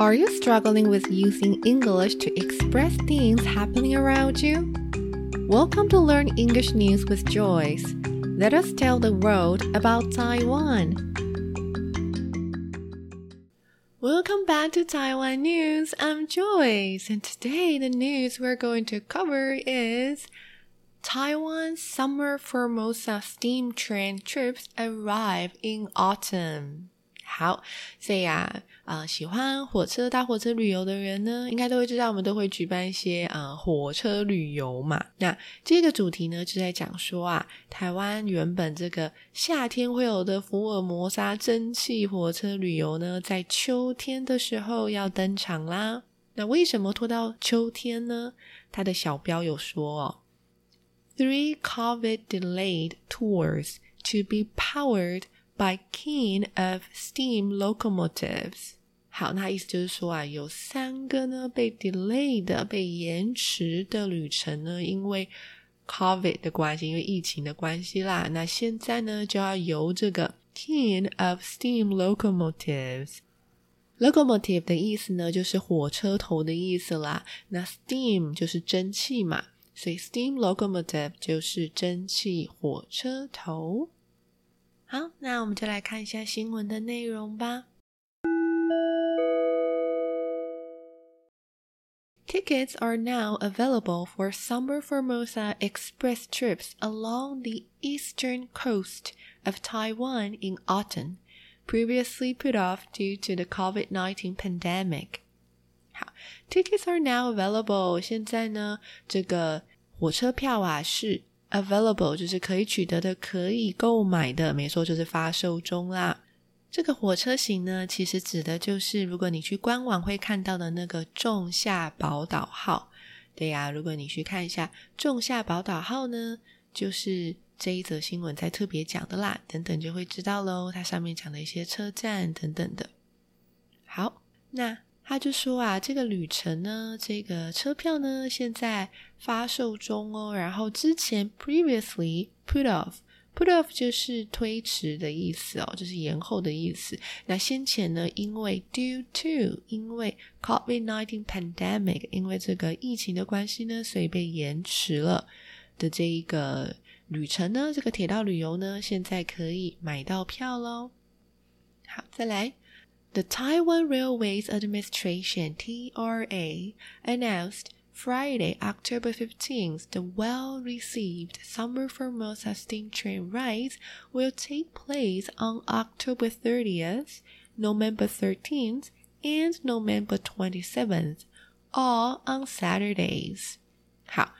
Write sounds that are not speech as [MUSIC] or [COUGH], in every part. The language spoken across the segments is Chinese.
Are you struggling with using English to express things happening around you? Welcome to Learn English News with Joyce. Let us tell the world about Taiwan. Welcome back to Taiwan News. I'm Joyce, and today the news we're going to cover is Taiwan summer Formosa steam train trips arrive in autumn. 好，所以啊，呃，喜欢火车、搭火车旅游的人呢，应该都会知道，我们都会举办一些呃火车旅游嘛。那这个主题呢，就在讲说啊，台湾原本这个夏天会有的福尔摩沙蒸汽火车旅游呢，在秋天的时候要登场啦。那为什么拖到秋天呢？它的小标有说哦，Three COVID delayed tours to be powered. By keen of steam locomotives。好，那意思就是说啊，有三个呢被 delay 的、被延迟的旅程呢，因为 COVID 的关系，因为疫情的关系啦。那现在呢，就要由这个 keen of steam locomotives。locomotive 的意思呢，就是火车头的意思啦。那 steam 就是蒸汽嘛，所以 steam locomotive 就是蒸汽火车头。好，那我们就来看一下新闻的内容吧。Tickets are now available for Summer Formosa Express trips along the eastern coast of Taiwan in autumn, previously put off due to the COVID-19 pandemic. 好，Tickets are now available。现在呢，这个火车票啊是 Available 就是可以取得的、可以购买的，没错，就是发售中啦。这个火车型呢，其实指的就是如果你去官网会看到的那个仲夏宝岛号。对呀，如果你去看一下仲夏宝岛号呢，就是这一则新闻在特别讲的啦。等等就会知道喽，它上面讲的一些车站等等的。好，那。他就说啊，这个旅程呢，这个车票呢，现在发售中哦。然后之前 previously put off，put off 就是推迟的意思哦，就是延后的意思。那先前呢，因为 due to，因为 COVID-19 pandemic，因为这个疫情的关系呢，所以被延迟了的这一个旅程呢，这个铁道旅游呢，现在可以买到票喽。好，再来。The Taiwan Railways Administration (TRA) announced Friday, October 15th, the well-received Summer Formosa steam train rides will take place on October 30th, November 13th, and November 27th, all on Saturdays. 好，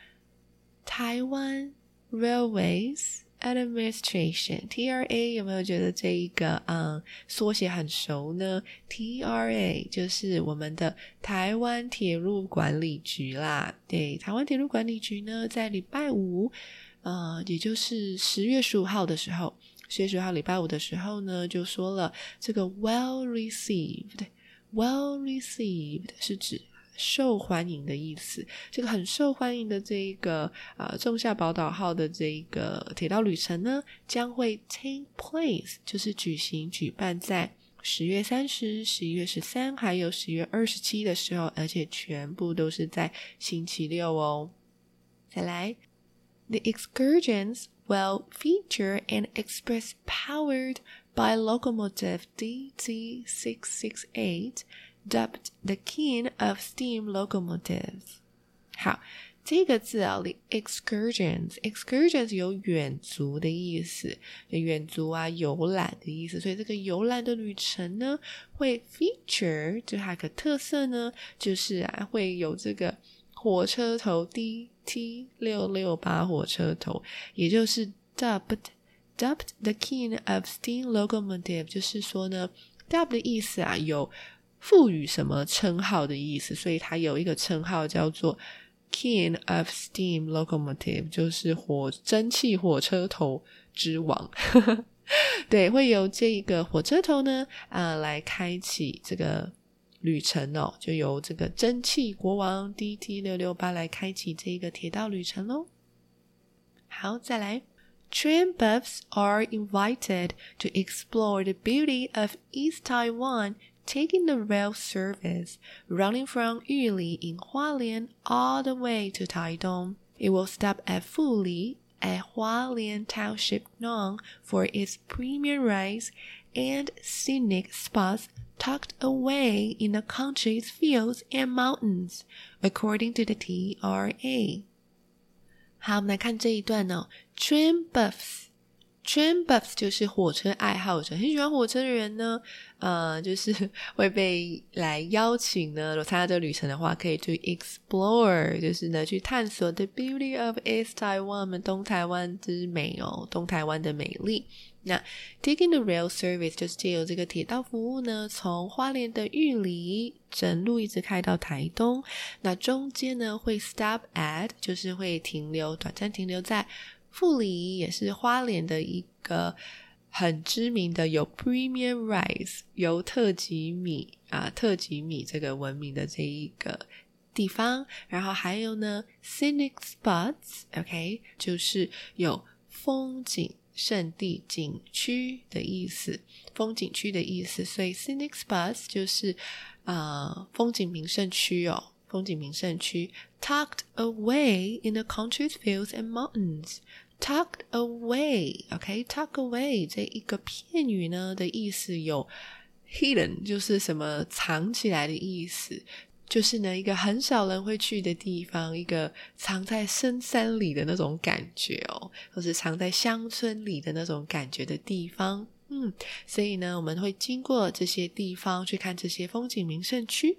台湾 Railways Administration TRA 有没有觉得这一个嗯缩写很熟呢？TRA 就是我们的台湾铁路管理局啦。对，台湾铁路管理局呢，在礼拜五，呃，也就是十月十五号的时候，十月十五号礼拜五的时候呢，就说了这个 well received，well received 是指。受欢迎的意思，这个很受欢迎的这一个啊，仲夏宝岛号的这一个铁道旅程呢，将会 take place，就是举行举办在十月三十、十一月十三，还有十月二十七的时候，而且全部都是在星期六哦。再来，the excursions will feature an express powered by locomotive DT six six eight。Dubbed the king of steam locomotives。好，这个字啊，the excursions，excursions 有远足的意思，远足啊，游览的意思。所以这个游览的旅程呢，会 feature 就它个特色呢，就是啊，会有这个火车头 DT 六六八火车头，也就是 dubbed dubbed the king of steam locomotive，就是说呢，dub 的意思啊，有。赋予什么称号的意思，所以它有一个称号叫做 King of Steam Locomotive，就是火蒸汽火车头之王。对，会由这个火车头呢，啊，来开启这个旅程哦，就由这个蒸汽国王 DT 六六八来开启这个铁道旅程喽。好，再来。Train buffs are invited to explore the beauty of East Taiwan taking the rail service running from Yuli in Hualien all the way to Taidong. It will stop at Fuli, a Hualien township known for its premium rice and scenic spots tucked away in the country's fields and mountains, according to the TRA. 好，我们来看这一段哦。Train buffs Train buffs 就是火车爱好者，很喜欢火车的人呢，呃，就是 [LAUGHS] 会被来邀请呢。如果参加这个旅程的话，可以去 explore，就是呢去探索 the beauty of East Taiwan，东台湾之美哦，东台湾的美丽。那 taking the rail service 就是借由这个铁道服务呢，从花莲的玉里整路一直开到台东。那中间呢会 stop at，就是会停留，短暂停留在。富里也是花莲的一个很知名的有 premium rice 有特级米啊特级米这个闻名的这一个地方，然后还有呢 scenic spots，OK，就是有风景胜地景区的意思，风景区的意思，所以 scenic spots 就是啊风景名胜区哦。风景名胜区，tucked away in the country fields and mountains。tucked away，OK，tuck away 这一个片语呢的意思有 hidden，就是什么藏起来的意思，就是呢一个很少人会去的地方，一个藏在深山里的那种感觉哦，或是藏在乡村里的那种感觉的地方。嗯，所以呢，我们会经过这些地方去看这些风景名胜区。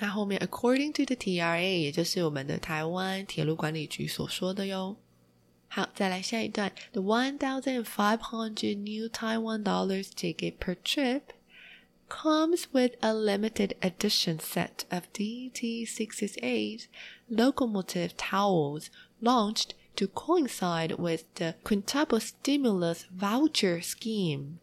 那后面，according to the TRA，也就是我们的台湾铁路管理局所说的哟。好，再来下一段。The one thousand five hundred new Taiwan dollars ticket per trip comes with a limited edition set of DT668 locomotive towels launched to coincide with the quintuple stimulus voucher scheme.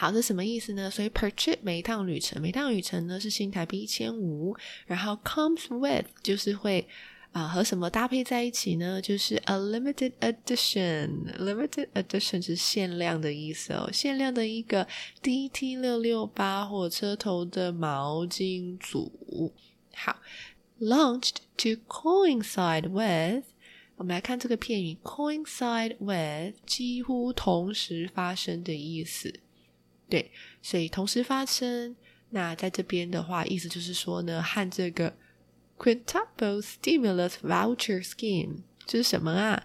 好，这什么意思呢？所以 per trip 每一趟旅程，每趟旅程呢是新台币一千五，然后 comes with 就是会啊和什么搭配在一起呢？就是 a limited edition，limited edition 是限量的意思哦，限量的一个 DT 六六八火车头的毛巾组。好，launched to coincide with，我们来看这个片语 coincide with，几乎同时发生的意思。对，所以同时发生。那在这边的话，意思就是说呢，和这个 quintuple stimulus voucher scheme 这是什么啊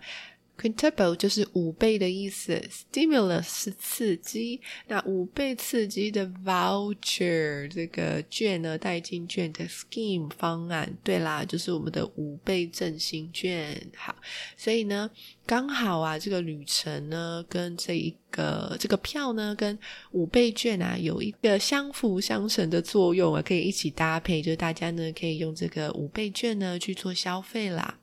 ？Quintuple 就是五倍的意思，stimulus 是刺激，那五倍刺激的 voucher 这个券呢，代金券的 scheme 方案，对啦，就是我们的五倍振兴券。好，所以呢，刚好啊，这个旅程呢，跟这一个这个票呢，跟五倍券啊，有一个相辅相成的作用啊，可以一起搭配，就是大家呢，可以用这个五倍券呢去做消费啦。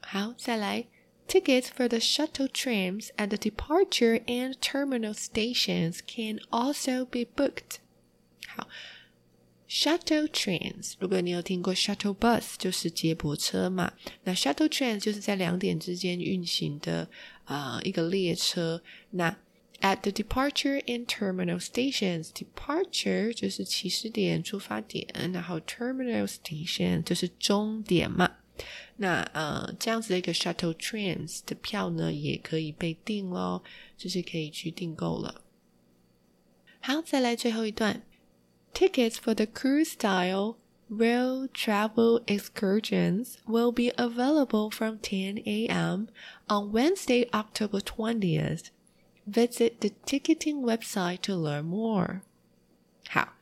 好，再来。Tickets for the shuttle trams at the departure and terminal stations can also be booked. 好，shuttle trains，如果你有听过 shuttle bus，就是接驳车嘛。那 shuttle trains 就是在两点之间运行的啊、呃、一个列车。那 at the departure and terminal stations，departure 就是起始点、出发点，然后 terminal station 就是终点嘛。 那呃，这样子的一个 shuttle trains 的票呢，也可以被订咯，就是可以去订购了。好，再来最后一段，Tickets for the cruise style rail travel excursions will be available from 10 a.m. on Wednesday, October 20th. Visit the ticketing website to learn more. 好，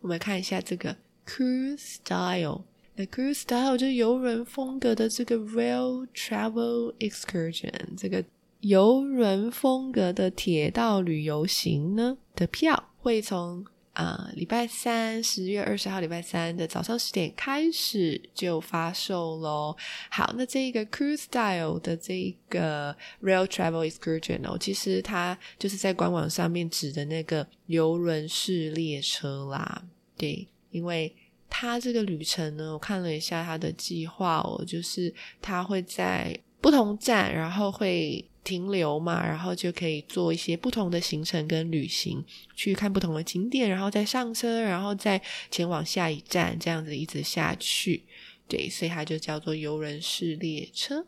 我们看一下这个 cruise style。 那 cruise style 就是游轮风格的这个 rail travel excursion，这个游轮风格的铁道旅游行呢的票会从啊礼拜三十月二十号礼拜三的早上十点开始就发售喽。好，那这个 cruise style 的这个 rail travel excursion 哦，其实它就是在官网上面指的那个游轮式列车啦。对，因为。他这个旅程呢，我看了一下他的计划哦，就是他会在不同站，然后会停留嘛，然后就可以做一些不同的行程跟旅行，去看不同的景点，然后再上车，然后再前往下一站，这样子一直下去。对，所以它就叫做游人式列车。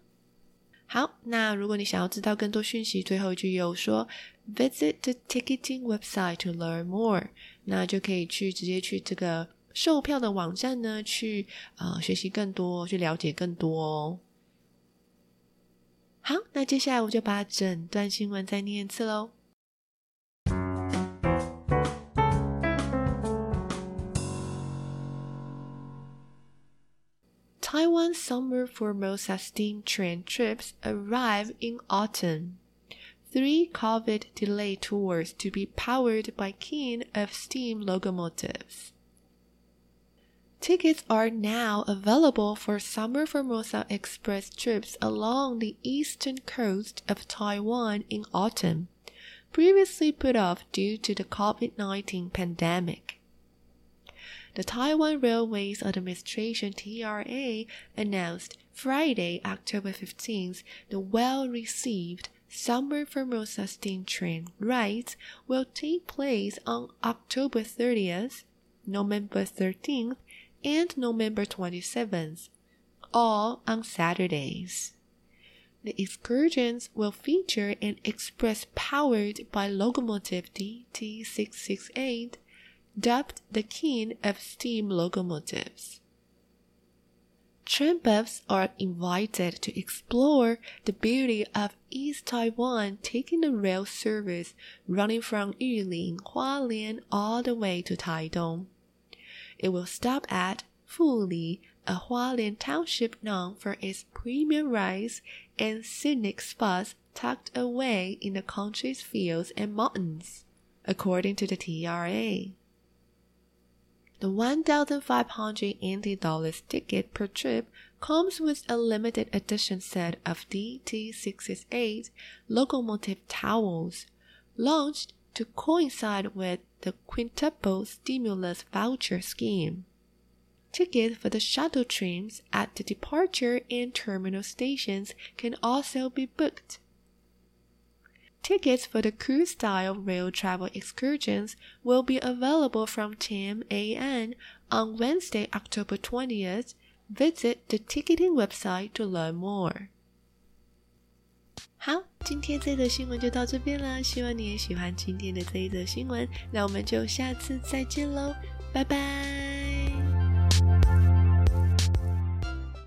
好，那如果你想要知道更多讯息，最后一句有说 visit the ticketing website to learn more，那就可以去直接去这个售票的网站呢，去呃学习更多，去了解更多哦。好，那接下来我就把整段新闻再念一次喽。Taiwan summer Formosa steam train trips arrive in autumn. Three COVID delayed tours to be powered by kin of steam locomotives. Tickets are now available for summer Formosa Express trips along the eastern coast of Taiwan in autumn, previously put off due to the COVID 19 pandemic. The Taiwan Railways Administration TRA announced Friday, October 15th, the well-received Summer Formosa steam train rides will take place on October 30th, November 13th, and November 27th, all on Saturdays. The excursions will feature an express powered by locomotive DT668 dubbed the king of steam locomotives. Train buffs are invited to explore the beauty of East Taiwan, taking the rail service running from Yulin, Hualien, all the way to Taidong. It will stop at Fuli, a Hualien township known for its premium rice and scenic spots tucked away in the country's fields and mountains, according to the TRA. The 1,500 NT dollars ticket per trip comes with a limited edition set of DT668 locomotive towels, launched to coincide with the quintuple stimulus voucher scheme. Tickets for the shuttle trains at the departure and terminal stations can also be booked. Tickets for the cruise style rail travel excursions will be available from 10 a.m. on Wednesday, October 20th. Visit the ticketing website to learn more. 好，今天这则新闻就到这边了，希望你也喜欢今天的这一则新闻。那我们就下次再见喽，拜拜。